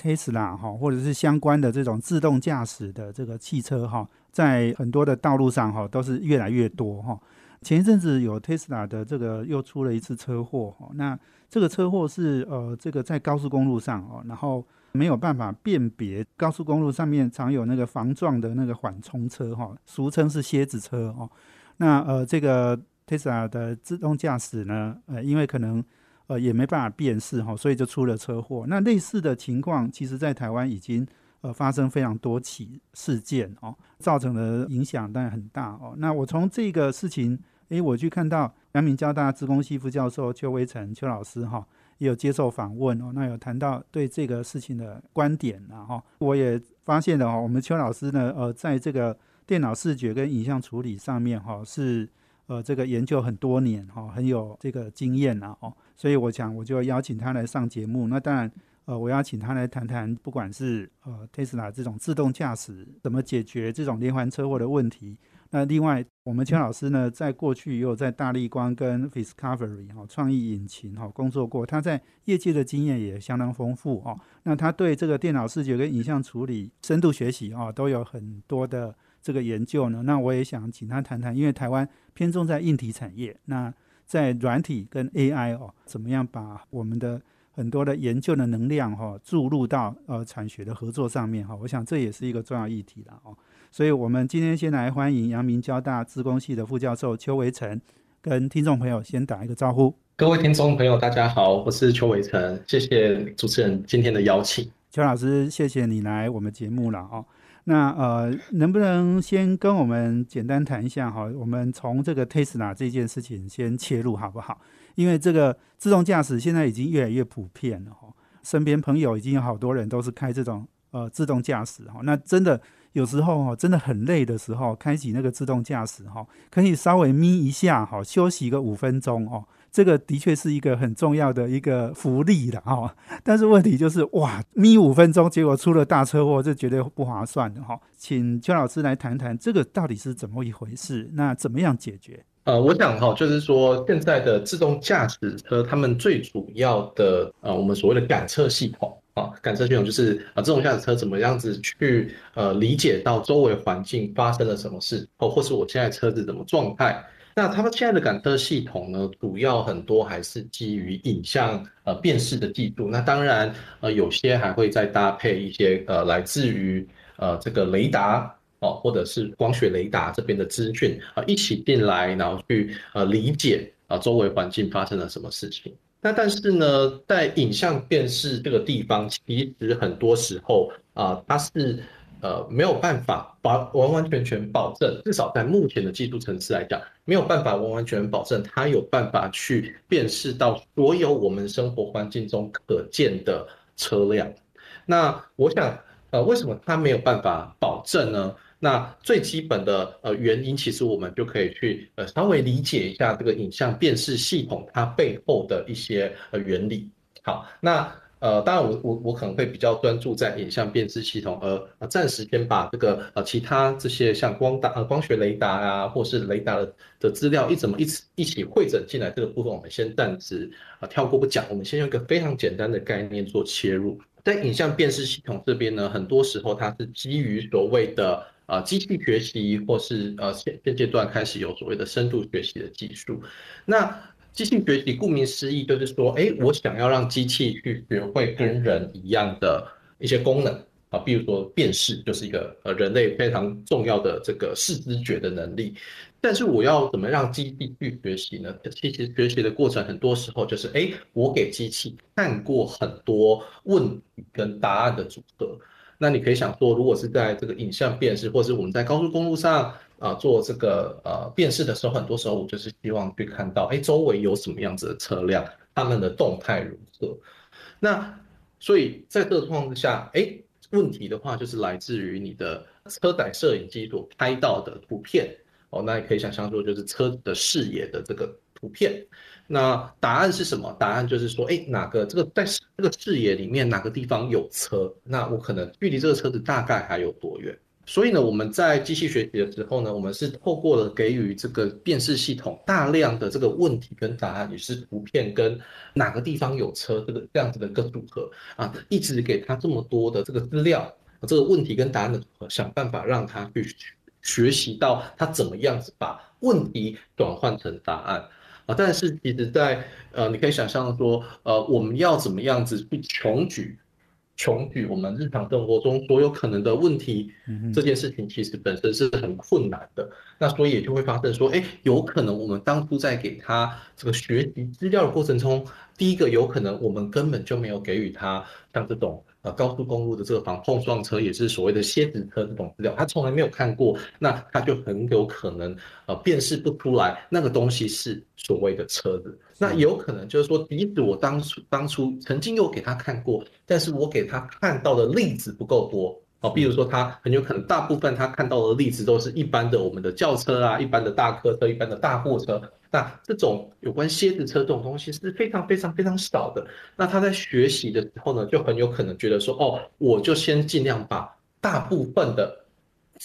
，Tesla 哈，或者是相关的这种自动驾驶的这个汽车哈，在很多的道路上哈，都是越来越多哈。前一阵子有 Tesla 的这个又出了一次车祸哈，那这个车祸是呃，这个在高速公路上哦，然后没有办法辨别高速公路上面常有那个防撞的那个缓冲车哈，俗称是蝎子车哦。那呃，这个 Tesla 的自动驾驶呢，呃，因为可能呃，也没办法辨识哈，所以就出了车祸。那类似的情况，其实在台湾已经呃发生非常多起事件哦，造成的影响当然很大哦。那我从这个事情，诶，我去看到阳明交大资工系副教授邱威成邱老师哈，也有接受访问哦，那有谈到对这个事情的观点然后我也发现了哦，我们邱老师呢，呃，在这个电脑视觉跟影像处理上面哈是。呃，这个研究很多年哈，很有这个经验呐哦，所以我想我就邀请他来上节目。那当然，呃，我邀请他来谈谈，不管是呃 Tesla 这种自动驾驶怎么解决这种连环车祸的问题。那另外，我们邱老师呢，在过去也有在大力光跟 Discovery 哈创意引擎哈工作过，他在业界的经验也相当丰富哦。那他对这个电脑视觉跟影像处理深度学习啊，都有很多的。这个研究呢，那我也想请他谈谈，因为台湾偏重在硬体产业，那在软体跟 AI 哦，怎么样把我们的很多的研究的能量哈注入到呃产学的合作上面哈，我想这也是一个重要议题了哦。所以我们今天先来欢迎阳明交大资工系的副教授邱维成，跟听众朋友先打一个招呼。各位听众朋友，大家好，我是邱维成，谢谢主持人今天的邀请。邱老师，谢谢你来我们节目了哦。那呃，能不能先跟我们简单谈一下哈？我们从这个 Tesla 这件事情先切入好不好？因为这个自动驾驶现在已经越来越普遍了哈，身边朋友已经有好多人都是开这种呃自动驾驶哈。那真的有时候哈，真的很累的时候，开启那个自动驾驶哈，可以稍微眯一下哈，休息个五分钟哦。这个的确是一个很重要的一个福利了哈，但是问题就是哇，眯五分钟，结果出了大车祸，这绝对不划算的哈。请邱老师来谈谈这个到底是怎么一回事，那怎么样解决？呃，我想哈，就是说现在的自动驾驶车，他们最主要的呃，我们所谓的感测系统啊，感测系统就是啊，自动驾驶车怎么样子去呃理解到周围环境发生了什么事，或或是我现在车子怎么状态。那他们现在的感测系统呢，主要很多还是基于影像呃辨识的技术。那当然呃有些还会再搭配一些呃来自于呃这个雷达哦，或者是光学雷达这边的资讯啊一起进来，然后去呃理解啊周围环境发生了什么事情。那但是呢，在影像辨识这个地方，其实很多时候啊它是。呃，没有办法把完完全全保证，至少在目前的技术层次来讲，没有办法完完全保证它有办法去辨识到所有我们生活环境中可见的车辆。那我想，呃，为什么它没有办法保证呢？那最基本的呃原因，其实我们就可以去呃稍微理解一下这个影像辨识系统它背后的一些呃原理。好，那。呃，当然，我我我可能会比较专注在影像辨识系统，而暂时先把这个呃其他这些像光达呃光学雷达啊，或是雷达的的资料一怎么一起一起汇整进来这个部分，我们先暂时啊跳过不讲，我们先用一个非常简单的概念做切入。在影像辨识系统这边呢，很多时候它是基于所谓的啊机器学习，或是呃现现阶段开始有所谓的深度学习的技术，那。机器学习顾名思义就是说，哎，我想要让机器去学会跟人一样的一些功能啊，比如说辨识，就是一个呃人类非常重要的这个视知觉的能力。但是我要怎么让机器去学习呢？其实学习的过程很多时候就是，哎，我给机器看过很多问题跟答案的组合。那你可以想说，如果是在这个影像辨识，或是我们在高速公路上。啊，做这个呃辨识的时候，很多时候我就是希望去看到，哎，周围有什么样子的车辆，他们的动态如何。那所以在这个状况之下，哎，问题的话，就是来自于你的车载摄影机所拍到的图片哦。那也可以想象说，就是车的视野的这个图片。那答案是什么？答案就是说，哎，哪个这个在这个视野里面哪个地方有车？那我可能距离这个车子大概还有多远？所以呢，我们在机器学习的时候呢，我们是透过了给予这个辨识系统大量的这个问题跟答案，也是图片跟哪个地方有车这个这样子的一个组合啊，一直给他这么多的这个资料，这个问题跟答案的组合，想办法让他去学习到他怎么样子把问题转换成答案啊。但是其实，在呃，你可以想象说，呃，我们要怎么样子去穷举？穷举我们日常生活中所有可能的问题，这件事情其实本身是很困难的。那所以也就会发生说，哎，有可能我们当初在给他这个学习资料的过程中，第一个有可能我们根本就没有给予他像这种。呃，高速公路的这个防碰撞车也是所谓的蝎子车这种资料，他从来没有看过，那他就很有可能呃辨识不出来那个东西是所谓的车子。那有可能就是说，即使我当初当初曾经有给他看过，但是我给他看到的例子不够多。哦，比如说他很有可能大部分他看到的例子都是一般的我们的轿车啊，一般的大客车，一般的大货车。那这种有关蝎子车这种东西是非常非常非常少的。那他在学习的时候呢，就很有可能觉得说，哦，我就先尽量把大部分的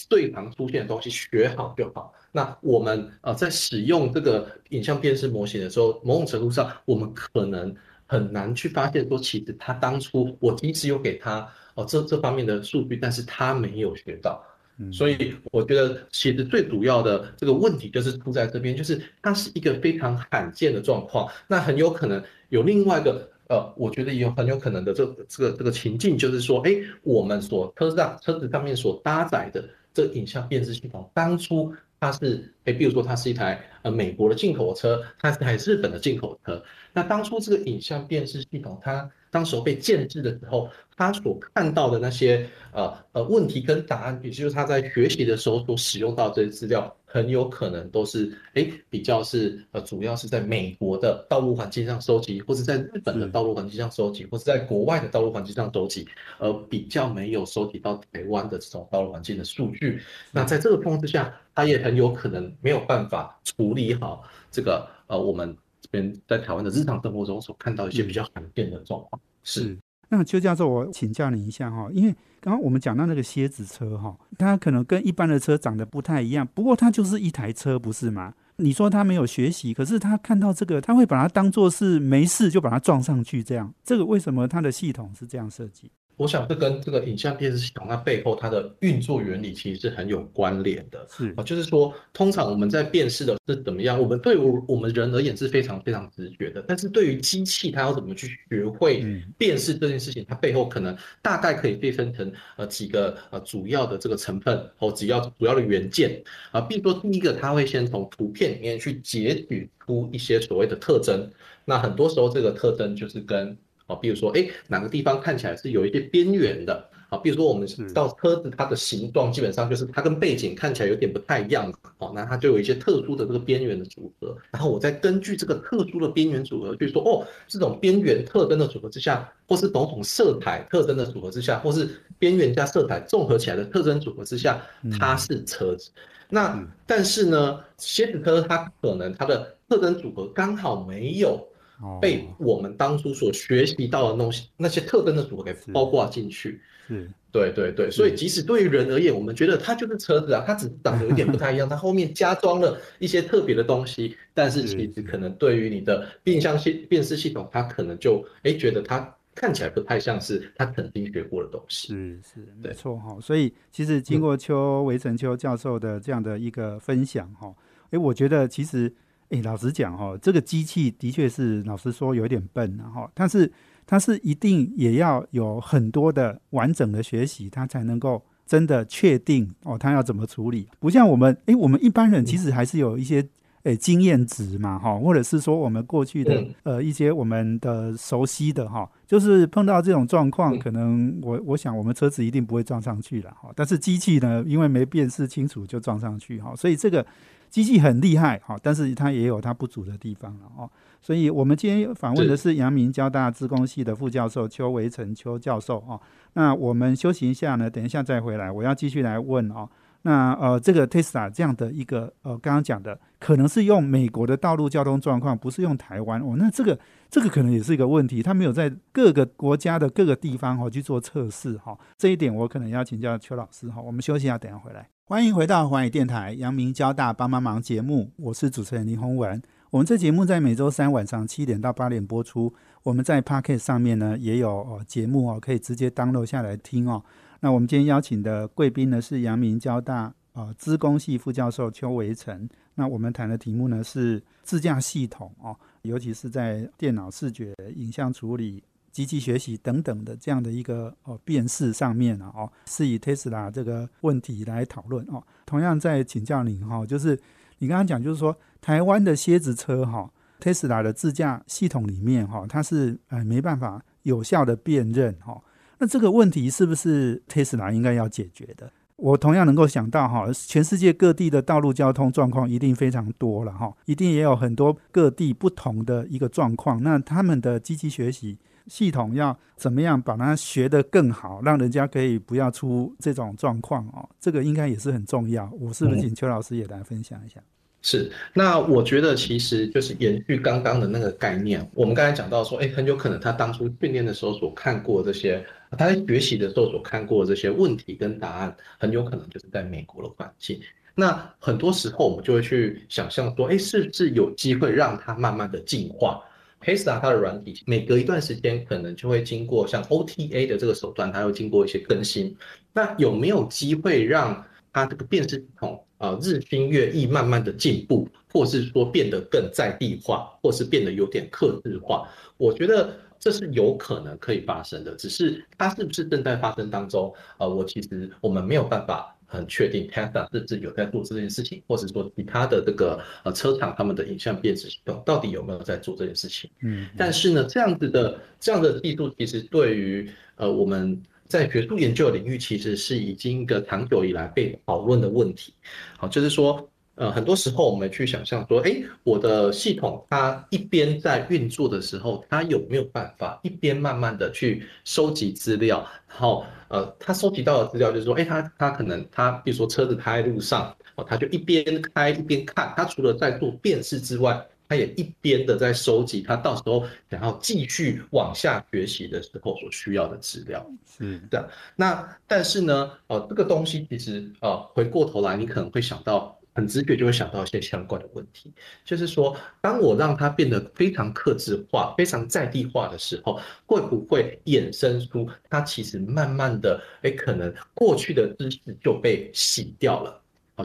对旁出现的东西学好就好。那我们呃在使用这个影像辨识模型的时候，某种程度上我们可能很难去发现说，其实他当初我即使有给他。哦，这这方面的数据，但是他没有学到，所以我觉得其实最主要的这个问题就是出在这边，就是它是一个非常罕见的状况，那很有可能有另外一个呃，我觉得也有很有可能的这这个这个情境，就是说，哎，我们所车上车子上面所搭载的这影像辨识系统，当初它是，诶，比如说它是一台呃美国的进口车，它是一台日本的进口车，那当初这个影像辨识系统它。当时候被建制的时候，它所看到的那些呃呃问题跟答案，也就是它在学习的时候所使用到这些资料，很有可能都是哎比较是呃主要是在美国的道路环境上收集，或者在日本的道路环境上收集，或是在国外的道路环境上收集，而比较没有收集到台湾的这种道路环境的数据。那在这个状况之下，他也很有可能没有办法处理好这个呃我们。这边在台湾的日常生活中所看到一些比较罕见的状况是。那邱教授，我请教你一下哈，因为刚刚我们讲到那个蝎子车哈，它可能跟一般的车长得不太一样，不过它就是一台车，不是吗？你说它没有学习，可是它看到这个，它会把它当做是没事就把它撞上去，这样，这个为什么它的系统是这样设计？我想这跟这个影像辨识系统它背后它的运作原理其实是很有关联的。是啊，就是说，通常我们在辨识的是怎么样？我们对我我们人而言是非常非常直觉的，但是对于机器，它要怎么去学会辨识这件事情？它背后可能大概可以被分成呃几个呃主要的这个成分或主要主要的元件啊。比如说，第一个，它会先从图片里面去截取出一些所谓的特征。那很多时候，这个特征就是跟啊，比如说，哎，哪个地方看起来是有一些边缘的啊？比如说，我们到车子它的形状，基本上就是它跟背景看起来有点不太一样，哦，那它就有一些特殊的这个边缘的组合。然后我再根据这个特殊的边缘组合，去说，哦，这种边缘特征的组合之下，或是某种色彩特征的组合之下，或是边缘加色彩综合起来的特征组合之下，它是车子。那但是呢，蝎子车它可能它的特征组合刚好没有。被我们当初所学习到的东西，那些特征的组合给包括进去。是，对对对，所以即使对于人而言，我们觉得它就是车子啊，它只是长得有点不太一样，它后面加装了一些特别的东西。但是其实可能对于你的变相系辨识系统，它可能就哎觉得它看起来不太像是它曾经学过的东西。是是，没错哈。所以其实经过邱维成邱教授的这样的一个分享哈，哎，我觉得其实。哎，老实讲哈，这个机器的确是老实说有点笨，然后但是它是一定也要有很多的完整的学习，它才能够真的确定哦，它要怎么处理。不像我们，哎，我们一般人其实还是有一些诶经验值嘛，哈，或者是说我们过去的嗯呃一些我们的熟悉的哈，就是碰到这种状况，嗯可能我我想我们车子一定不会撞上去了哈，但是机器呢，因为没辨识清楚就撞上去哈，所以这个机器很厉害哈，但是它也有它不足的地方了哦。所以我们今天访问的是阳明交大资工系的副教授邱维成邱教授哦。那我们休息一下呢，等一下再回来，我要继续来问哦。那呃，这个 Tesla 这样的一个呃，刚刚讲的，可能是用美国的道路交通状况，不是用台湾哦。那这个这个可能也是一个问题，他没有在各个国家的各个地方哦去做测试哈、这一点我可能要请教邱老师哈、我们休息一下，等一下回来。欢迎回到华语电台阳明交大帮帮忙节目，我是主持人林宏文。我们这节目在每周三晚上七点到八点播出。我们在 Pocket 上面呢也有哦节目哦，可以直接 download 下来听哦。那我们今天邀请的贵宾呢是阳明交大呃资工系副教授邱维成。那我们谈的题目呢是自驾系统哦，尤其是在电脑视觉、影像处理、机器学习等等的这样的一个哦辨识上面啊哦，是以 Tesla 这个问题来讨论哦。同样在请教您哈、就是你刚刚讲就是说台湾的蝎子车哈、Tesla 的自驾系统里面哈、它是呃没办法有效的辨认哈、那这个问题是不是 Tesla 应该要解决的？我同样能够想到哈，全世界各地的道路交通状况一定非常多了哈，一定也有很多各地不同的一个状况。那他们的机器学习系统要怎么样把它学得更好，让人家可以不要出这种状况哦？这个应该也是很重要。我是不是请邱老师也来分享一下？是，那我觉得其实就是延续刚刚的那个概念。我们刚才讲到说，哎，很有可能他当初训练的时候所看过这些，他在学习的时候所看过的这些问题跟答案，很有可能就是在美国的环境。那很多时候我们就会去想象说，哎，是不是有机会让他慢慢的进化？Tesla 它的软体每隔一段时间可能就会经过像 OTA 的这个手段，它会经过一些更新。那有没有机会让它这个辨识系统？啊，日新月异，慢慢的进步，或是说变得更在地化，或是变得有点克制化，我觉得这是有可能可以发生的，只是它是不是正在发生当中？呃，我其实我们没有办法很确定 Tesla 是不是有在做这件事情，或者说其他的这个呃车厂他们的影像辨识系统到底有没有在做这件事情？嗯，但是呢，这样子的这样的技术其实对于呃我们。在学术研究领域，其实是已经一个长久以来被讨论的问题。好，就是说，呃，很多时候我们去想象说，哎，我的系统它一边在运作的时候，它有没有办法一边慢慢的去收集资料？然后，呃，它收集到的资料就是说，哎，它它可能它，比如说车子开在路上，哦，它就一边开一边看，它除了在做辨识之外。它也一边的在收集，它到时候想要继续往下学习的时候所需要的资料，是这样。那但是呢，呃，这个东西其实呃，回过头来，你可能会想到，很直觉就会想到一些相关的问题，就是说，当我让它变得非常克制化、非常在地化的时候，会不会衍生出它其实慢慢的，哎，可能过去的知识就被洗掉了。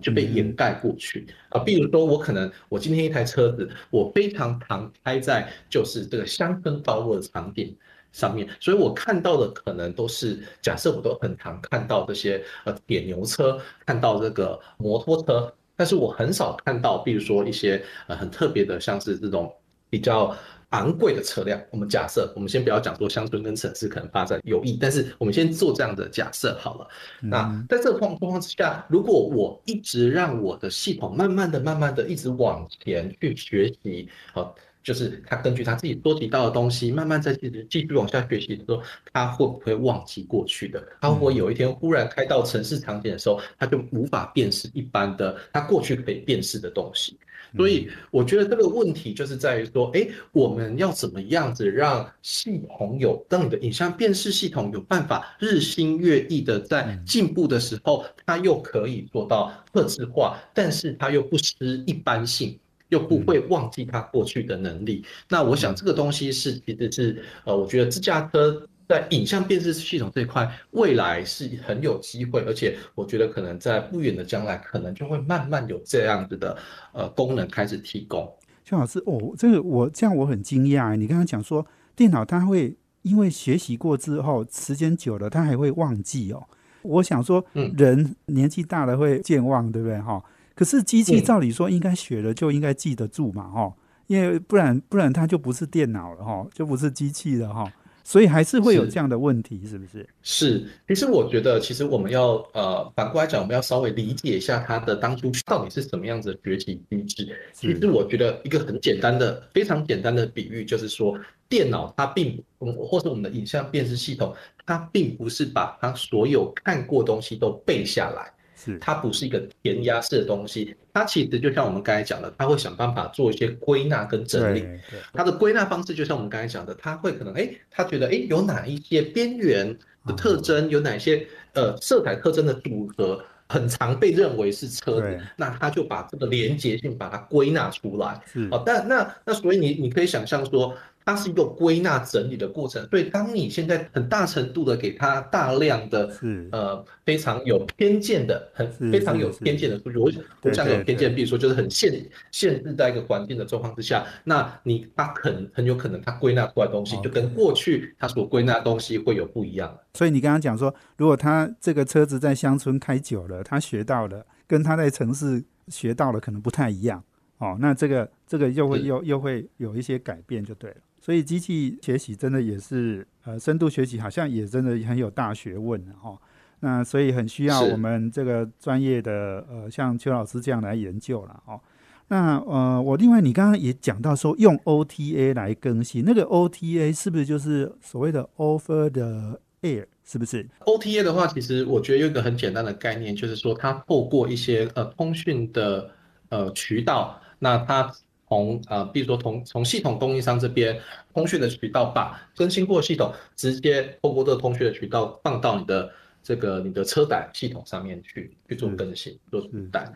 就被掩盖过去啊，比如说我可能我今天一台车子，我非常常开在就是这个乡村道路的场景上面，所以我看到的可能都是假设我都很常看到这些呃铁牛车，看到这个摩托车，但是我很少看到，比如说一些呃很特别的，像是这种比较。昂贵的车辆，我们假设，我们先不要讲说乡村跟城市可能发展有异，但是我们先做这样的假设好了。那在这个状状况之下，如果我一直让我的系统慢慢的、慢慢的一直往前去学习，好，就是他根据他自己收集到的东西，慢慢在继续继续往下学习的时候，他会不会忘记过去的？他会不会有一天忽然开到城市场景的时候，他就无法辨识一般的他过去可以辨识的东西？所以我觉得这个问题就是在于说，哎，我们要怎么样子让系统有，让你的影像辨识系统有办法日新月异的在进步的时候，它又可以做到克制化，但是它又不失一般性，又不会忘记他过去的能力。那我想这个东西是其实是呃，我觉得自驾车。在影像辨识系统这一块，未来是很有机会，而且我觉得可能在不远的将来，可能就会慢慢有这样子的呃功能开始提供。邱老师，哦，这个我这样我很惊讶。你刚刚讲说电脑它会因为学习过之后，时间久了它还会忘记哦。我想说，人年纪大了会健忘，对不对？哈。可是机器嗯照理说应该学了就应该记得住嘛，哈，因为不然不然它就不是电脑了哈，就不是机器了哈，所以还是会有这样的问题，是不是？是，其实我觉得，其实我们要呃反过来讲，我们要稍微理解一下它的当初到底是什么样子的崛起机制。其实我觉得一个很简单的、非常简单的比喻，就是说，电脑它并不，或是我们的影像辨识系统，它并不是把它所有看过的东西都背下来。是。它不是一个填鸭式的东西，它其实就像我们刚才讲的，它会想办法做一些归纳跟整理。它的归纳方式就像我们刚才讲的，他会可能哎，他觉得哎有哪一些边缘的特征，有哪些呃色彩特征的组合，很常被认为是车子，那他就把这个连接性把它归纳出来。是。哦，但那那所以你你可以想象说，它是一个归纳整理的过程。所以当你现在很大程度的给它大量的是呃非常有偏见的、很非常有偏见的数据，我对我想有偏见，比如说就是很限限制在一个环境的状况之下，那你它很很有可能它归纳出来的东西就跟过去它所归纳东西会有不一样。所以你刚刚讲说，如果他这个车子在乡村开久了，他学到了，跟他在城市学到了可能不太一样哦。那这个这个又会又又会有一些改变，就对了。所以机器学习真的也是呃，深度学习好像也真的很有大学问哈、哦。那所以很需要我们这个专业的呃，像邱老师这样来研究了哦。那呃，我另外你刚刚也讲到说用 OTA 来更新，那个 OTA 是不是就是所谓的 Over the Air？是不是？OTA 的话，其实我觉得有一个很简单的概念，就是说它透过一些呃通讯的呃渠道，那它从呃，比如说从从系统供应商这边通讯的渠道，把更新过的系统直接透过这个通讯的渠道放到你的这个你的车载系统上面去去做更新、做是替代。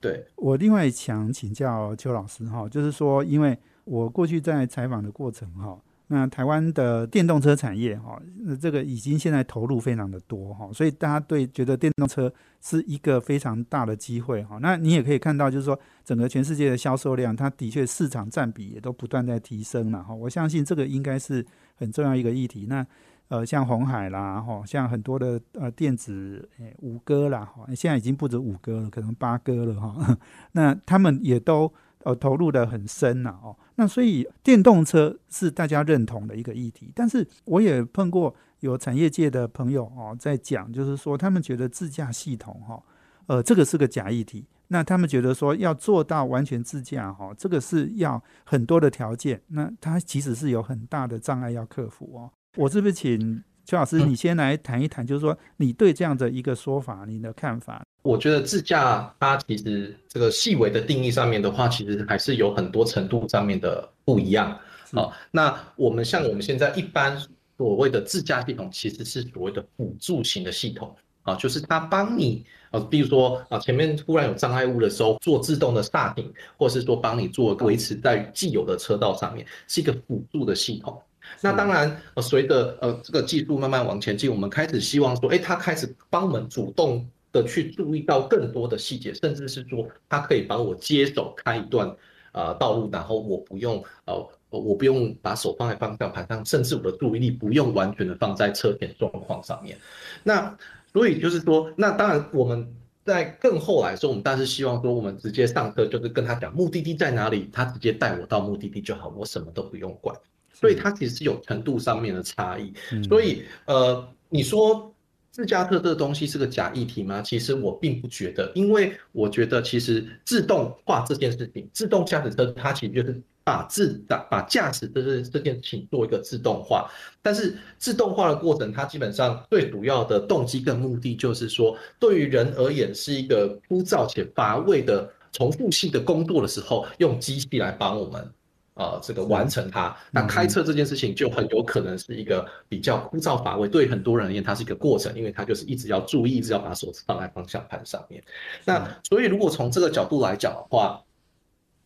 对，我另外想请教邱老师哈，就是说，因为我过去在采访的过程哈，那台湾的电动车产业哈，那这个已经现在投入非常的多哈，所以大家对觉得电动车是一个非常大的机会哈。那你也可以看到，就是说整个全世界的销售量，它的确市场占比也都不断在提升了哈。我相信这个应该是很重要一个议题。那呃，像红海啦，哈，像很多的呃电子诶五哥啦，哈，现在已经不止五哥了，可能八哥了哈。那他们也都呃投入的很深了哦。那所以电动车是大家认同的一个议题，但是我也碰过有产业界的朋友哦在讲，就是说他们觉得自驾系统哈，呃，这个是个假议题。那他们觉得说要做到完全自驾哈，这个是要很多的条件，那它其实是有很大的障碍要克服哦。我是不是请邱老师你先来谈一谈，就是说你对这样的一个说法，你的看法？我觉得自驾它其实这个细微的定义上面的话，其实还是有很多程度上面的不一样。好、哦，那我们像我们现在一般所谓的自驾系统，其实是所谓的辅助型的系统啊，就是它帮你啊，比如说啊，前面突然有障碍物的时候，做自动的刹停，或是说帮你做维持在既有的车道上面，是一个辅助的系统。那当然，呃，随着呃这个技术慢慢往前进，我们开始希望说，哎，它开始帮我们主动的去注意到更多的细节，甚至是说，它可以帮我接手开一段呃道路，然后我不用呃我不用把手放在方向盘上，甚至我的注意力不用完全的放在车前状况上面。那所以就是说，那当然我们在更后来说，我们当然是希望说，我们直接上车就是跟他讲目的地在哪里，他直接带我到目的地就好，我什么都不用管。所以它其实是有程度上面的差异。所以呃，你说自驾车这个东西是个假议题吗？其实我并不觉得，因为我觉得其实自动化这件事情，自动驾驶车它其实就是把自把把驾驶这这这件事情做一个自动化。但是自动化的过程，它基本上最主要的动机跟目的就是说，对于人而言是一个枯燥且乏味的重复性的工作的时候，用机器来帮我们。呃，这个完成它，那开车这件事情就很有可能是一个比较枯燥乏味，对很多人而言，它是一个过程，因为它就是一直要注意，一直要把手放在方向盘上面。那所以，如果从这个角度来讲的话，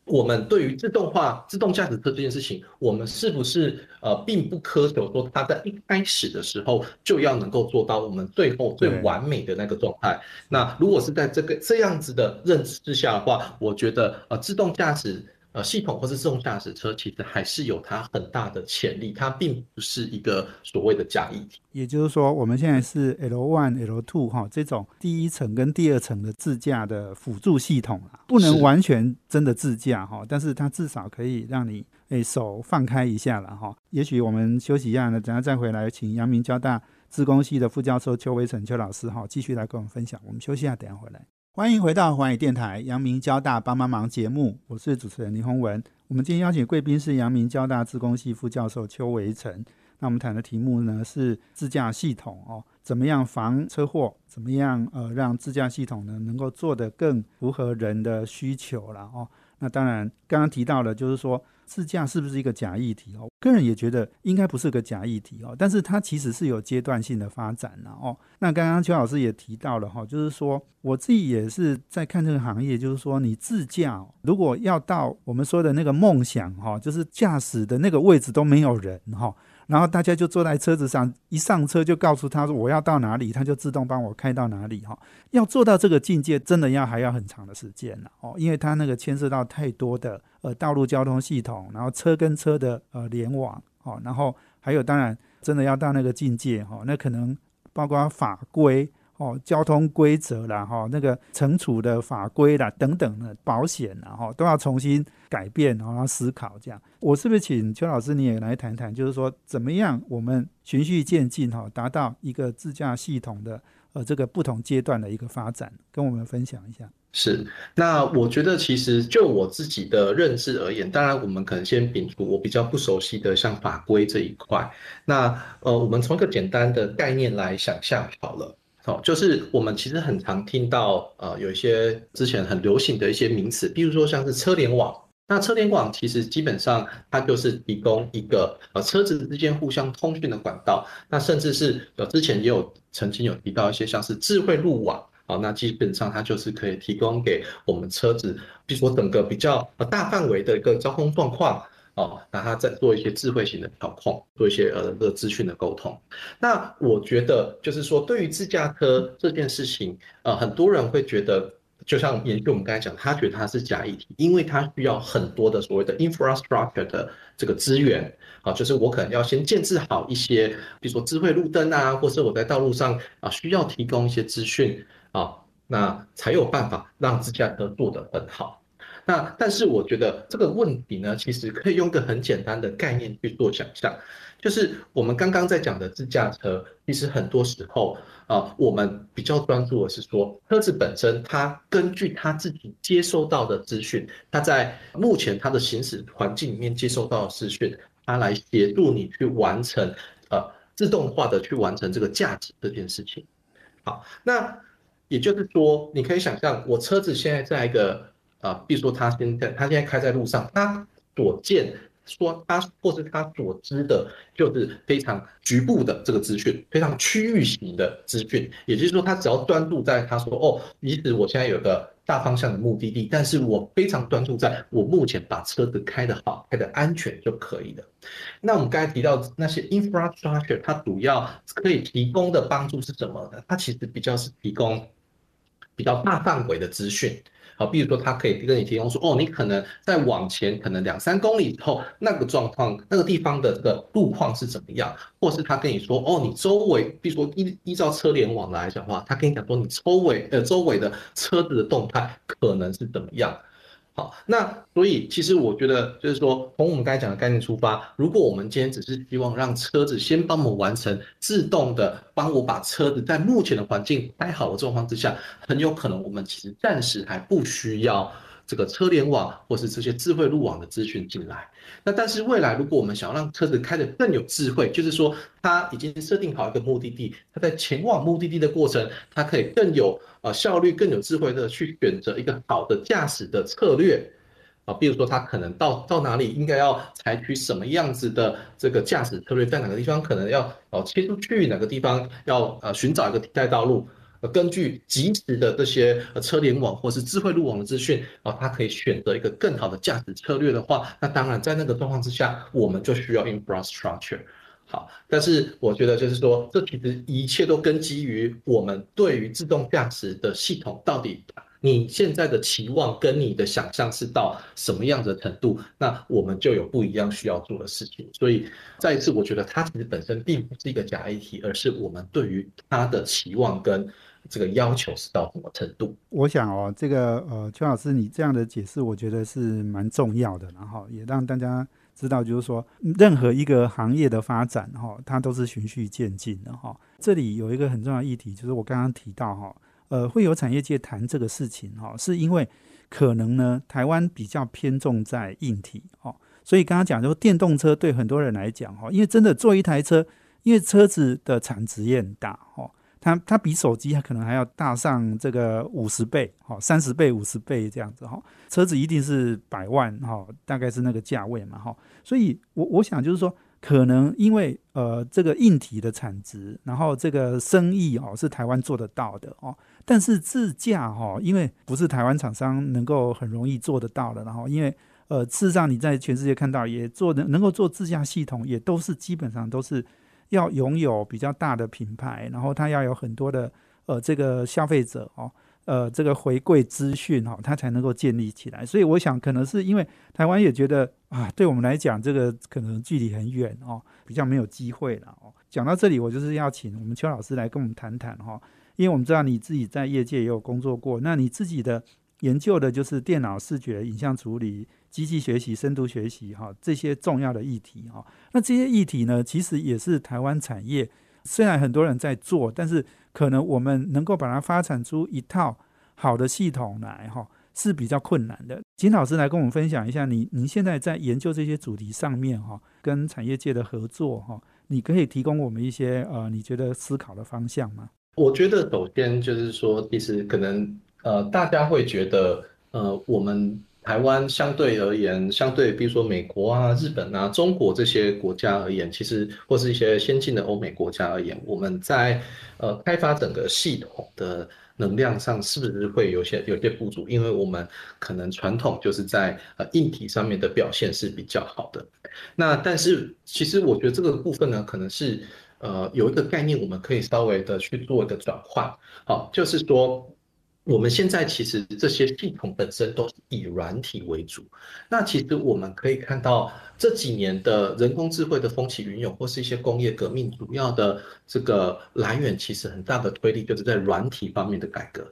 我们对于自动化、自动驾驶车这件事情，我们是不是呃，并不苛求说它在一开始的时候就要能够做到我们最后最完美的那个状态？那如果是在这个这样子的认知之下的话，我觉得呃，自动驾驶。呃系统或是自动驾驶车，其实还是有它很大的潜力，它并不是一个所谓的假议题。也就是说，我们现在是 L one、L two 哈这种第一层跟第二层的自驾的辅助系统啊，不能完全真的自驾哈，但是它至少可以让你诶手放开一下了哈。也许我们休息一下呢，等下再回来，请阳明交大自工系的副教授邱维成邱老师哈，继续来跟我们分享。我们休息一下，等下回来。欢迎回到环宇电台阳明交大帮帮忙节目，我是主持人林宏文。我们今天邀请贵宾是阳明交大自工系副教授邱维成。那我们谈的题目呢是自驾系统哦，怎么样防车祸？怎么样呃让自驾系统呢能够做得更符合人的需求了哦？那当然刚刚提到了，就是说。自驾是不是一个假议题哦？个人也觉得应该不是个假议题哦，但是它其实是有阶段性的发展的哦。那刚刚邱老师也提到了哈，就是说我自己也是在看这个行业，就是说你自驾如果要到我们说的那个梦想哈，就是驾驶的那个位置都没有人哈。然后大家就坐在车子上，一上车就告诉他说我要到哪里，他就自动帮我开到哪里哈。要做到这个境界，真的要还要很长的时间了哦，因为它那个牵涉到太多的呃道路交通系统，然后车跟车的呃联网哦，然后还有当然真的要到那个境界哈，那可能包括法规。哦，交通规则啦，哈，那个惩处的法规啦，等等的保险啦，哈，都要重新改变，然后思考这样。我是不是请邱老师你也来谈谈，就是说怎么样我们循序渐进，哈，达到一个自驾系统的呃这个不同阶段的一个发展，跟我们分享一下。是，那我觉得其实就我自己的认知而言，当然我们可能先摒除我比较不熟悉的像法规这一块，那呃，我们从一个简单的概念来想象好了。哦，就是我们其实很常听到，呃，有一些之前很流行的一些名词，比如说像是车联网。那车联网其实基本上它就是提供一个呃车子之间互相通讯的管道。那甚至是呃之前也有曾经有提到一些像是智慧路网，哦，那基本上它就是可以提供给我们车子，比如说整个比较大范围的一个交通状况。哦，那他在做一些智慧型的调控，做一些呃个资讯的沟通。那我觉得就是说，对于自驾车这件事情，呃，很多人会觉得，就像研究我们刚才讲，他觉得它是假议题，因为它需要很多的所谓的 infrastructure 的这个资源。啊，就是我可能要先建制好一些，比如说智慧路灯啊，或者我在道路上啊需要提供一些资讯啊，那才有办法让自驾车做得很好。那但是我觉得这个问题呢，其实可以用个很简单的概念去做想象，就是我们刚刚在讲的自驾车，其实很多时候啊，我们比较专注的是说，车子本身它根据它自己接收到的资讯，它在目前它的行驶环境里面接收到的资讯，它来协助你去完成呃自动化的去完成这个驾驶这件事情。好，那也就是说，你可以想象，我车子现在在一个。啊，比如说他现在他现在开在路上，他所见说他或是他所知的，就是非常局部的这个资讯，非常区域型的资讯。也就是说，他只要专注在他说哦，即使我现在有个大方向的目的地，但是我非常专注在我目前把车子开得好、开得安全就可以了。那我们刚才提到那些 infrastructure，它主要可以提供的帮助是什么呢？它其实比较是提供比较大范围的资讯。好，比如说，他可以跟你提供说，哦，你可能在往前可能两三公里以后，那个状况，那个地方的这个路况是怎么样，或是他跟你说，哦，你周围，比如说依依照车联网来讲的话，他跟你讲说，你周围呃周围的车子的动态可能是怎么样。好，那所以其实我觉得就是说，从我们刚才讲的概念出发，如果我们今天只是希望让车子先帮我们完成自动的帮我把车子在目前的环境待好的状况之下，很有可能我们其实暂时还不需要。这个车联网或是这些智慧路网的资讯进来，那但是未来如果我们想要让车子开得更有智慧，就是说它已经设定好一个目的地，它在前往目的地的过程，它可以更有呃效率、更有智慧的去选择一个好的驾驶的策略啊，比如说它可能到到哪里应该要采取什么样子的这个驾驶策略，在哪个地方可能要哦切出去，哪个地方要呃寻找一个替代道路。呃根据即时的这些车联网或是智慧路网的资讯啊，它可以选择一个更好的驾驶策略的话，那当然在那个状况之下，我们就需要 infrastructure。好，但是我觉得就是说，这其实一切都根基于我们对于自动驾驶的系统到底。你现在的期望跟你的想象是到什么样的程度，那我们就有不一样需要做的事情。所以再一次，我觉得它其实本身并不是一个假议题，而是我们对于它的期望跟这个要求是到什么程度。我想哦，这个呃，邱老师你这样的解释，我觉得是蛮重要的，然后也让大家知道，就是说任何一个行业的发展哈，它都是循序渐进的哈。这里有一个很重要议题，就是我刚刚提到哈。呃，会有产业界谈这个事情哈，是因为可能呢，台湾比较偏重在硬体哦，所以刚刚讲说电动车对很多人来讲哈，因为真的做一台车，因为车子的产值也很大哈，它它比手机可能还要大上这个五十倍哈，三十倍、五十倍这样子哈，车子一定是百万哈，大概是那个价位嘛哈，所以我我想就是说。可能因为呃这个硬体的产值，然后这个生意哦是台湾做得到的哦，但是自驾哈，因为不是台湾厂商能够很容易做得到的，然后因为呃事实上你在全世界看到也做的能够做自驾系统，也都是基本上都是要拥有比较大的品牌，然后它要有很多的呃这个消费者哦。呃，这个回馈资讯哈，它才能够建立起来。所以我想，可能是因为台湾也觉得啊，对我们来讲，这个可能距离很远哦，比较没有机会了。哦。讲到这里，我就是要请我们邱老师来跟我们谈谈哈，因为我们知道你自己在业界也有工作过，那你自己的研究的就是电脑视觉影像处理、机器学习、深度学习哈这些重要的议题哈。那这些议题呢，其实也是台湾产业虽然很多人在做，但是可能我们能够把它发展出一套好的系统来哈是比较困难的。金老师来跟我们分享一下，你您现在在研究这些主题上面哈，跟产业界的合作哈，你可以提供我们一些呃你觉得思考的方向吗？我觉得首先就是说，其实可能呃大家会觉得呃我们。台湾相对而言，相对比如说美国啊、日本啊、中国这些国家而言，其实或是一些先进的欧美国家而言，我们在呃开发整个系统的能量上，是不是会有些有些不足？因为我们可能传统就是在呃硬体上面的表现是比较好的。那但是其实我觉得这个部分呢，可能是呃有一个概念，我们可以稍微的去做一个转换。好，就是说。我们现在其实这些系统本身都是以软体为主。那其实我们可以看到这几年的人工智慧的风起云涌，或是一些工业革命，主要的这个来源其实很大的推力就是在软体方面的改革。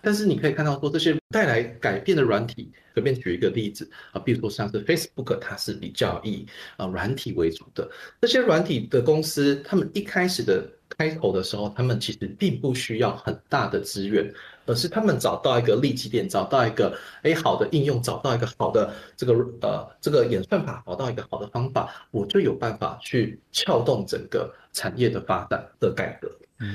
但是你可以看到说这些带来改变的软体，随便举一个例子啊，比如说像是 Facebook，它是比较以啊软体为主的。这些软体的公司，他们一开始的开头的时候，他们其实并不需要很大的资源。而是他们找到一个利基点，找到一个哎好的应用，找到一个好的这个呃这个演算法，找到一个好的方法，我就有办法去撬动整个产业的发展的改革。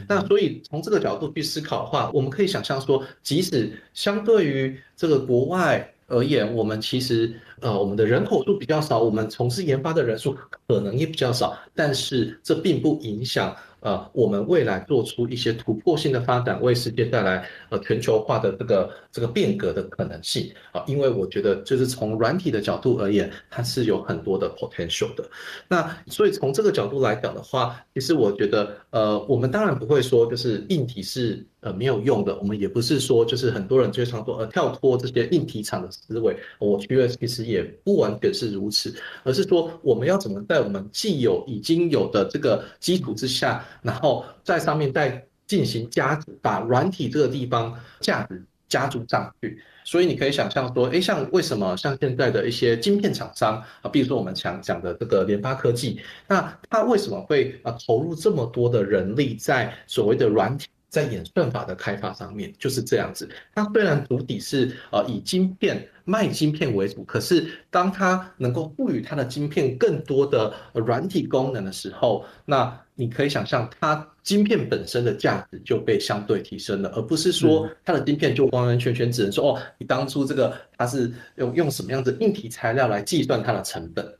那所以从这个角度去思考的话，我们可以想象说，即使相对于这个国外而言，我们其实呃我们的人口数比较少，我们从事研发的人数可能也比较少，但是这并不影响。呃，我们未来做出一些突破性的发展，为世界带来呃全球化的这个这个变革的可能性啊，因为我觉得就是从软体的角度而言，它是有很多的 potential 的。那所以从这个角度来讲的话，其实我觉得呃，我们当然不会说就是硬体是。呃，没有用的。我们也不是说，就是很多人经常说，呃，跳脱这些硬体厂的思维。我觉得其实也不完全是如此，而是说，我们要怎么在我们既有已经有的这个基础之下，然后在上面再进行加，把软体这个地方价值加注上去。所以你可以想象说，哎，像为什么像现在的一些晶片厂商啊，比如说我们讲讲的这个联发科技，那它为什么会啊投入这么多的人力在所谓的软体？在演算法的开发上面就是这样子。它虽然主体是呃以晶片卖晶片为主，可是当它能够赋予它的晶片更多的软体功能的时候，那你可以想象它晶片本身的价值就被相对提升了，而不是说它的晶片就完完全全只能说哦，你当初这个它是用用什么样子硬体材料来计算它的成本？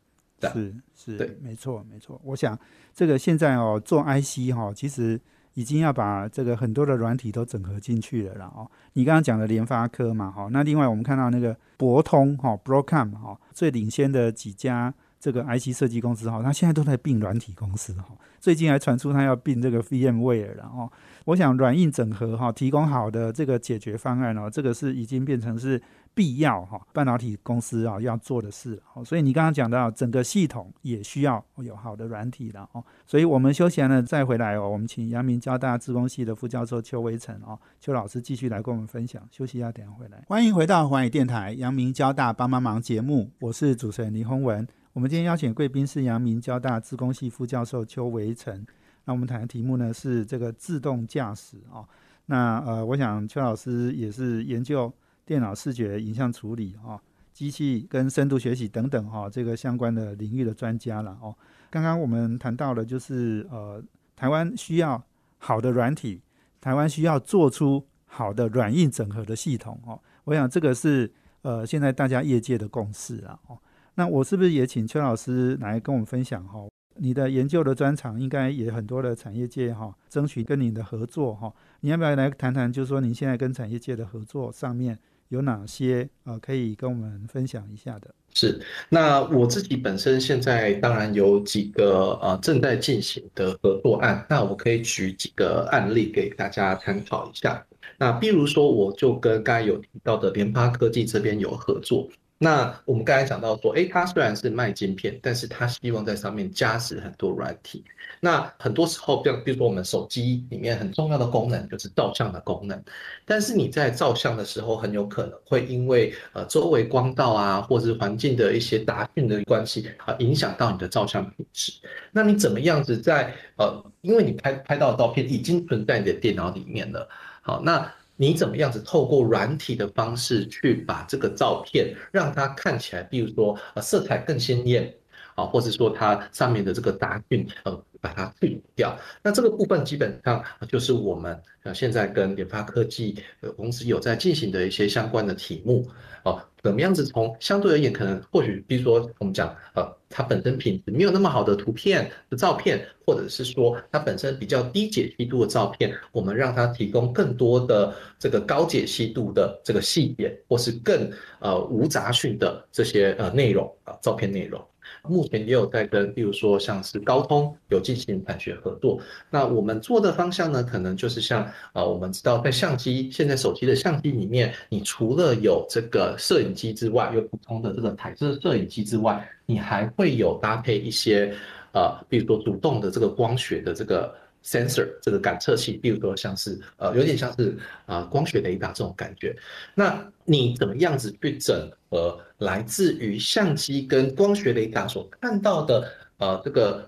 是是，对，没错没错。我想这个现在哦做 IC 哈，其实。已经要把这个很多的软体都整合进去了了哦。你刚刚讲的联发科嘛，哈，那另外我们看到那个博通哈，Broadcom 哈，最领先的几家这个 IC 设计公司哈，他现在都在并软体公司哈。最近还传出他要并这个 VMware 了哦。我想软硬整合哈，提供好的这个解决方案哦，这个是已经变成是必要哈，半导体公司啊要做的事哦。所以你刚刚讲到整个系统也需要有好的软体的哦。所以我们休闲了再回来哦，我们请阳明交大自工系的副教授邱维成哦，邱老师继续来跟我们分享。休息一下，等下回来。欢迎回到环宇电台阳明交大帮帮忙节目，我是主持人林宏文。我们今天邀请贵宾是阳明交大自工系副教授邱维成。那我们谈的题目呢是这个自动驾驶啊。那呃，我想邱老师也是研究电脑视觉影像处理啊、机器跟深度学习等等哈这个相关的领域的专家了哦。刚刚我们谈到了就是呃，台湾需要好的软体，台湾需要做出好的软硬整合的系统哦。我想这个是呃现在大家业界的共识啊哦。那我是不是也请邱老师来跟我们分享哈？你的研究的专长应该也很多的产业界哈，争取跟你的合作哈。你要不要来谈谈？就是说您现在跟产业界的合作上面有哪些呃可以跟我们分享一下的？是，那我自己本身现在当然有几个呃正在进行的合作案，那我可以举几个案例给大家参考一下。那比如说，我就跟刚才有提到的联发科技这边有合作。那我们刚才讲到说，哎，它虽然是卖晶片，但是它希望在上面加持很多软体。那很多时候，像比如说我们手机里面很重要的功能就是照相的功能，但是你在照相的时候，很有可能会因为呃周围光道啊，或者是环境的一些杂讯的关系啊，影响到你的照相品质。那你怎么样子在呃，因为你拍拍到的照片已经存在你的电脑里面了，好，那。你怎么样子透过软体的方式去把这个照片让它看起来，比如说呃色彩更鲜艳啊，或者说它上面的这个杂讯呃把它去掉。那这个部分基本上就是我们呃现在跟联发科技呃公司有在进行的一些相关的题目哦。怎么样子从相对而言，可能或许比如说我们讲呃它本身品质没有那么好的图片的照片，或者是说它本身比较低解析度的照片，我们让它提供更多的这个高解析度的这个细节，或是更呃无杂讯的这些呃内容啊照片内容。目前也有在跟，比如说像是高通有进行产学合作。那我们做的方向呢，可能就是像呃，我们知道在相机，现在手机的相机里面，你除了有这个摄影机之外，有普通的这个台式摄影机之外，你还会有搭配一些呃，比如说主动的这个光学的这个。Sensor 这个感测器，比如说像是呃，有点像是啊光学雷达这种感觉。那你怎么样子去整合来自于相机跟光学雷达所看到的呃这个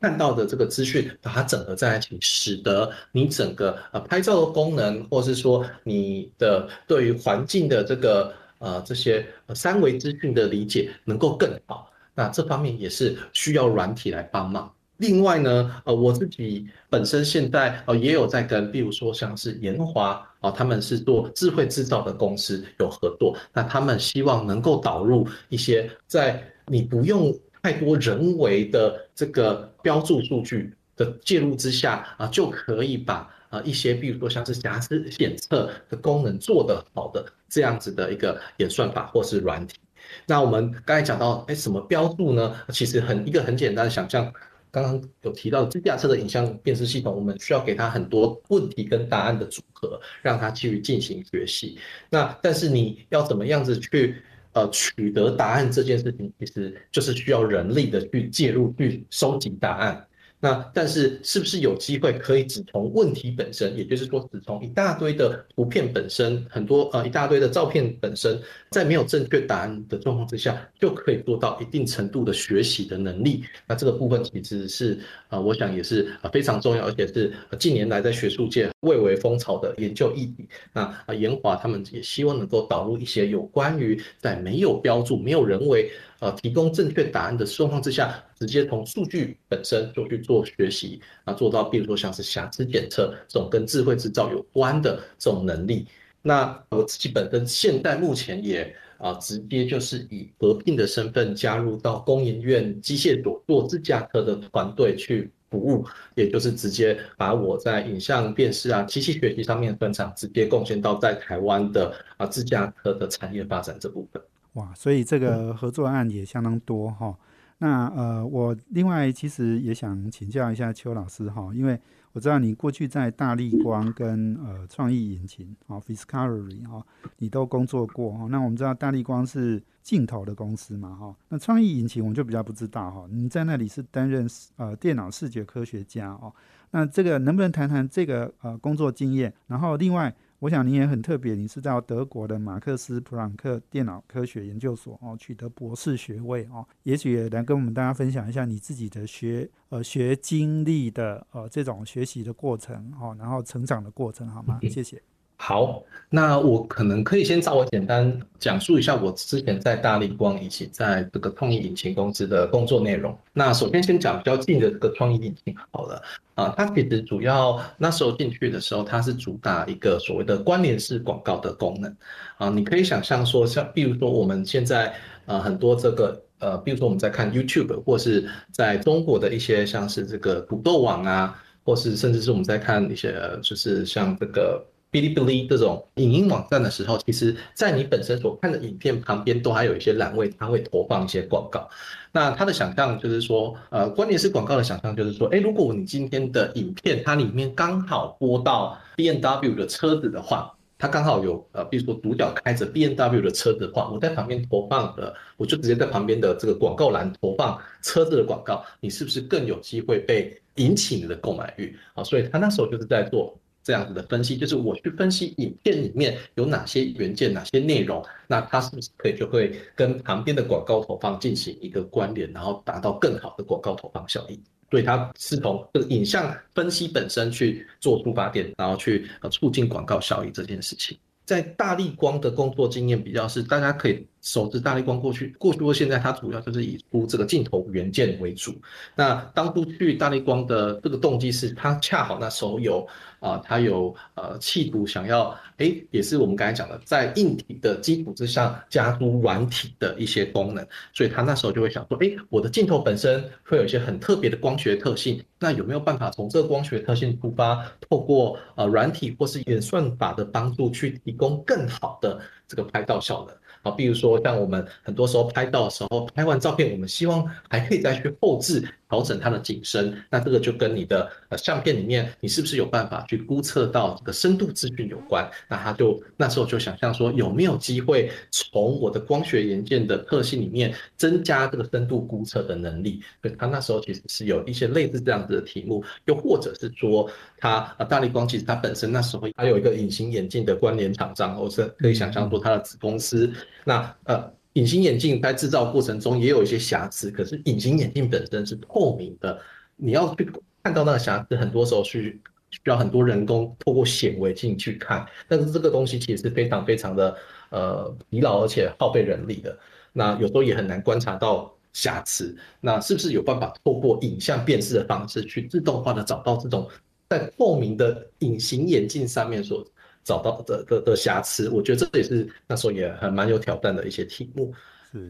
看到的这个资讯，把它整合在一起，使得你整个呃拍照的功能，或是说你的对于环境的这个呃这些三维资讯的理解能够更好。那这方面也是需要软体来帮忙。另外呢，呃，我自己本身现在呃也有在跟，比如说像是研华啊，他们是做智慧制造的公司有合作，那他们希望能够导入一些在你不用太多人为的这个标注数据的介入之下啊，就可以把啊一些比如说像是瑕疵检测的功能做得好的这样子的一个演算法或是软体。那我们刚才讲到，哎，什么标注呢？其实很一个很简单的想象。刚刚有提到自驾车的影像辨识系统，我们需要给它很多问题跟答案的组合，让它去进行学习。那但是你要怎么样子去呃取得答案这件事情，其实就是需要人力的去介入去收集答案。那但是是不是有机会可以只从问题本身，也就是说只从一大堆的图片本身，很多呃一大堆的照片本身，在没有正确答案的状况之下，就可以做到一定程度的学习的能力？那这个部分其实是啊，我想也是啊非常重要，而且是近年来在学术界蔚为风潮的研究议题。那啊研华他们也希望能够导入一些有关于在没有标注、没有人为。呃，提供正确答案的状况之下，直接从数据本身就去做学习，啊，做到比如说像是瑕疵检测这种跟智慧制造有关的这种能力。那我自己本身现在目前也啊，直接就是以合并的身份加入到工研院机械所做自驾车的团队去服务，也就是直接把我在影像辨识啊、机器学习上面的专长，直接贡献到在台湾的啊自驾车的产业发展这部分。哇，所以这个合作案也相当多哈。那呃，我另外其实也想请教一下邱老师哈，因为我知道你过去在大力光跟呃创意引擎哦 Discovery 哈，你都工作过哈。那我们知道大力光是镜头的公司嘛哈，那创意引擎我们就比较不知道哈。你在那里是担任呃电脑视觉科学家哦，那这个能不能谈谈这个呃工作经验？然后另外。我想你也很特别，你是到德国的马克思普朗克电脑科学研究所哦取得博士学位哦，也许也来跟我们大家分享一下你自己的学呃学经历的呃这种学习的过程哦，然后成长的过程好吗？谢谢。好，那我可能可以先稍微简单讲述一下我之前在大力光以及在这个创意引擎公司的工作内容。那首先先讲比较近的这个创意引擎好了，啊，它其实主要那时候进去的时候，它是主打一个所谓的关联式广告的功能，啊，你可以想象说，像比如说我们现在呃很多这个呃，比如说我们在看 YouTube 或是在中国的一些像是这个土豆网啊，或是甚至是我们在看一些就是像这个。哔哩哔哩这种影音网站的时候，其实在你本身所看的影片旁边都还有一些栏位，它会投放一些广告。那他的想象就是说，呃，关键是广告的想象就是说，哎，如果你今天的影片它里面刚好播到 B N W 的车子的话，它刚好有呃，比如说主角开着 B N W 的车子的话，我在旁边投放的，我就直接在旁边的这个广告栏投放车子的广告，你是不是更有机会被引起你的购买欲啊？所以他那时候就是在做。这样子的分析，就是我去分析影片里面有哪些元件、哪些内容，那它是不是可以就会跟旁边的广告投放进行一个关联，然后达到更好的广告投放效益。所以它是从这个影像分析本身去做出发点，然后去呃促进广告效益这件事情。在大力光的工作经验比较是，大家可以手持大力光过去过去或现在，它主要就是以出这个镜头元件为主。那当初去大力光的这个动机是，它恰好那时候有。啊，它有呃企图想要，哎，也是我们刚才讲的，在硬体的基础之上加入软体的一些功能，所以他那时候就会想说，哎，我的镜头本身会有一些很特别的光学特性，那有没有办法从这个光学特性出发，透过呃软体或是演算法的帮助，去提供更好的这个拍照效能？啊，比如说像我们很多时候拍到的时候，拍完照片，我们希望还可以再去后置调整它的景深，那这个就跟你的呃相片里面你是不是有办法去估测到这个深度资讯有关。那他就那时候就想象说，有没有机会从我的光学元件的特性里面增加这个深度估测的能力？所以他那时候其实是有一些类似这样子的题目，又或者是说他啊大力光其实它本身那时候还有一个隐形眼镜的关联厂商，或是可以想象说它的子公司。那呃，隐形眼镜在制造过程中也有一些瑕疵，可是隐形眼镜本身是透明的，你要去看到那个瑕疵，很多时候是需要很多人工透过显微镜去看，但是这个东西其实是非常非常的呃疲劳，而且耗费人力的。那有时候也很难观察到瑕疵，那是不是有办法透过影像辨识的方式去自动化的找到这种在透明的隐形眼镜上面所。找到的的的瑕疵，我觉得这也是那时候也很蛮有挑战的一些题目。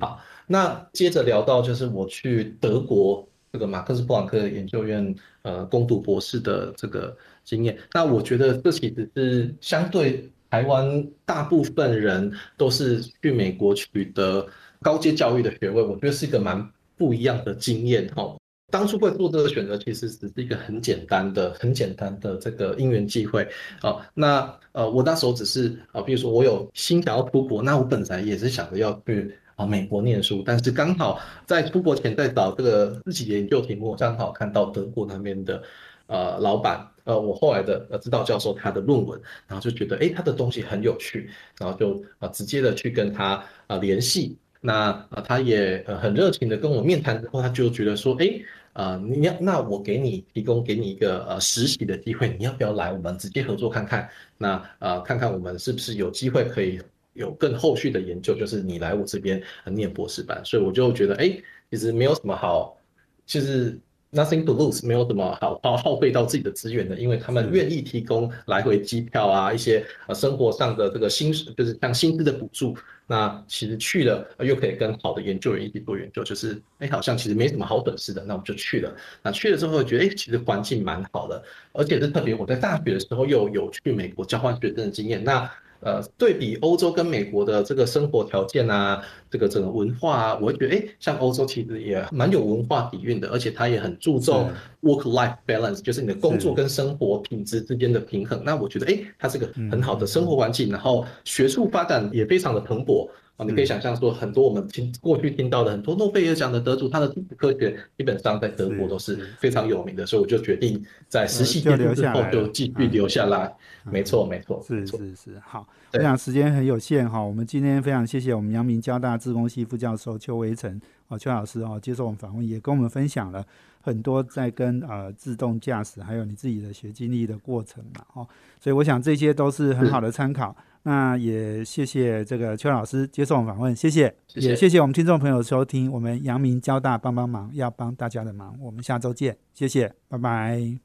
好，那接着聊到就是我去德国这个马克思布朗克研究院呃攻读博士的这个经验。那我觉得这其实是相对台湾大部分人都是去美国取得高阶教育的学位，我觉得是一个蛮不一样的经验哈。当初会做这个选择，其实只是一个很简单的、很简单的这个因缘际会啊。那呃，我那时候只是啊，比如说我有心想要出国，那我本来也是想着要去啊美国念书，但是刚好在出国前在找这个自己研究题目，刚好看到德国那边的呃老板，呃我后来的呃指导教授他的论文，然后就觉得哎他的东西很有趣，然后就啊直接的去跟他啊联系。那啊，他也很热情的跟我面谈之后，他就觉得说，哎，啊，你要那我给你提供给你一个呃实习的机会，你要不要来我们直接合作看看？那呃看看我们是不是有机会可以有更后续的研究，就是你来我这边念博士班。所以我就觉得，哎，其实没有什么好，其实。Nothing to lose，没有什么好耗耗费到自己的资源的，因为他们愿意提供来回机票啊，一些呃生活上的这个薪，就是像薪资的补助。那其实去了又可以跟好的研究员一起做研究，就是哎，好像其实没什么好损失的，那我们就去了。那去了之后觉得哎，其实环境蛮好的，而且是特别我在大学的时候又有去美国交换学生的经验。那呃对比欧洲跟美国的这个生活条件啊，这个整个文化啊，我会觉得哎，像欧洲其实也蛮有文化底蕴的，而且它也很注重 work-life balance，就是你的工作跟生活品质之间的平衡。那我觉得哎，它是个很好的生活环境，然后学术发展也非常的蓬勃。啊，你可以想象说，很多我们听过去听到的很多诺贝尔奖的得主，他的科学基本上在德国都是非常有名的，所以我就决定在实习结束之后就继续留下来。没错，没错，是是是。好，我想时间很有限哈，我们今天非常谢谢我们阳明交大自工系副教授邱维成哦，邱老师哦，接受我们访问，也跟我们分享了很多在跟呃自动驾驶还有你自己的学经历的过程嘛，哦，所以我想这些都是很好的参考。那也谢谢这个邱老师接受我们访问，谢谢，也谢谢我们听众朋友收听我们阳明交大帮帮忙要帮大家的忙，我们下周见，谢谢，拜拜。